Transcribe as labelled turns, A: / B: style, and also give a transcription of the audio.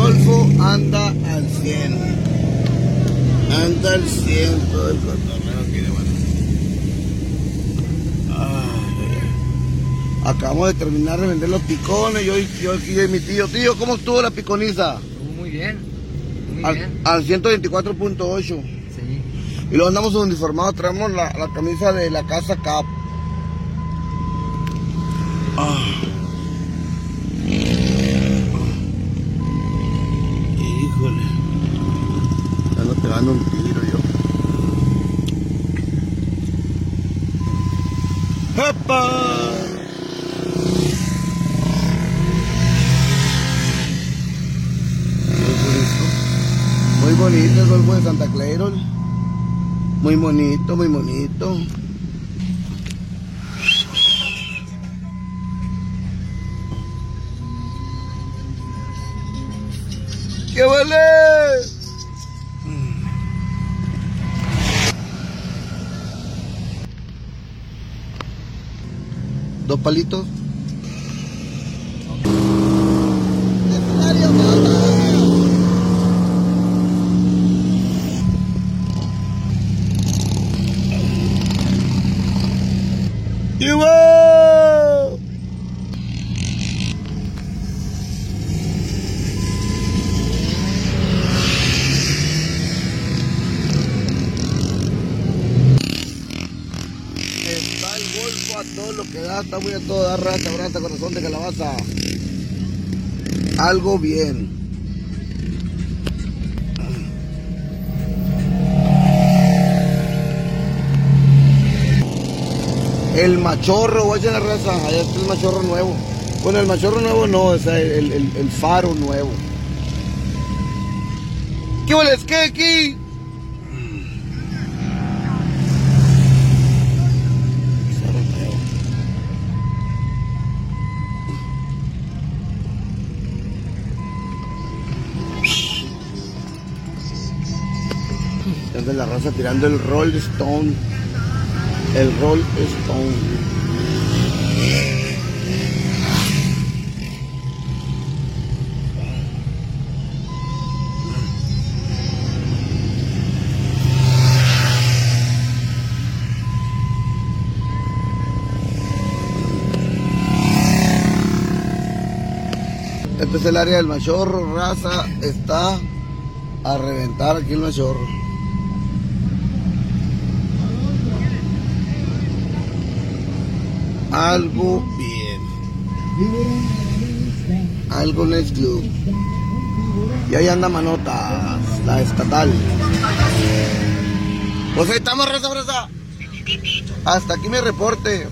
A: Golfo anda al 100. Anda al 100 todo el cotorreo aquí de Acabamos de terminar de vender los picones. Yo, yo aquí de mi tío. Tío, ¿cómo estuvo la piconiza?
B: Estuvo muy bien. Muy
A: Al,
B: bien.
A: al 124.8.
B: Sí.
A: Y luego andamos uniformados, traemos la, la camisa de la casa Cap. Ah. Ya ando pegando un tiro yo. ¡Epa! Muy bonito el golfo de Santa Clara. Muy bonito, muy bonito. ¡Qué vale! Dos palitos. ¡Igual! Está el golfo todo lo que da, está muy a todo, da raza, brasa, corazón de calabaza. Algo bien. El machorro, voy a echar la raza, allá está el machorro nuevo. Bueno, el machorro nuevo no, o sea, el, faro nuevo. ¿Qué hueles? ¿Qué aquí? Es de la raza tirando el roll stone. El roll stone. Este es el área del machorro, raza. Está a reventar aquí el machorro. Algo bien. Algo Next Club. Y ahí anda Manotas, la estatal. Pues ahí estamos, raza, raza. Hasta aquí mi reporte.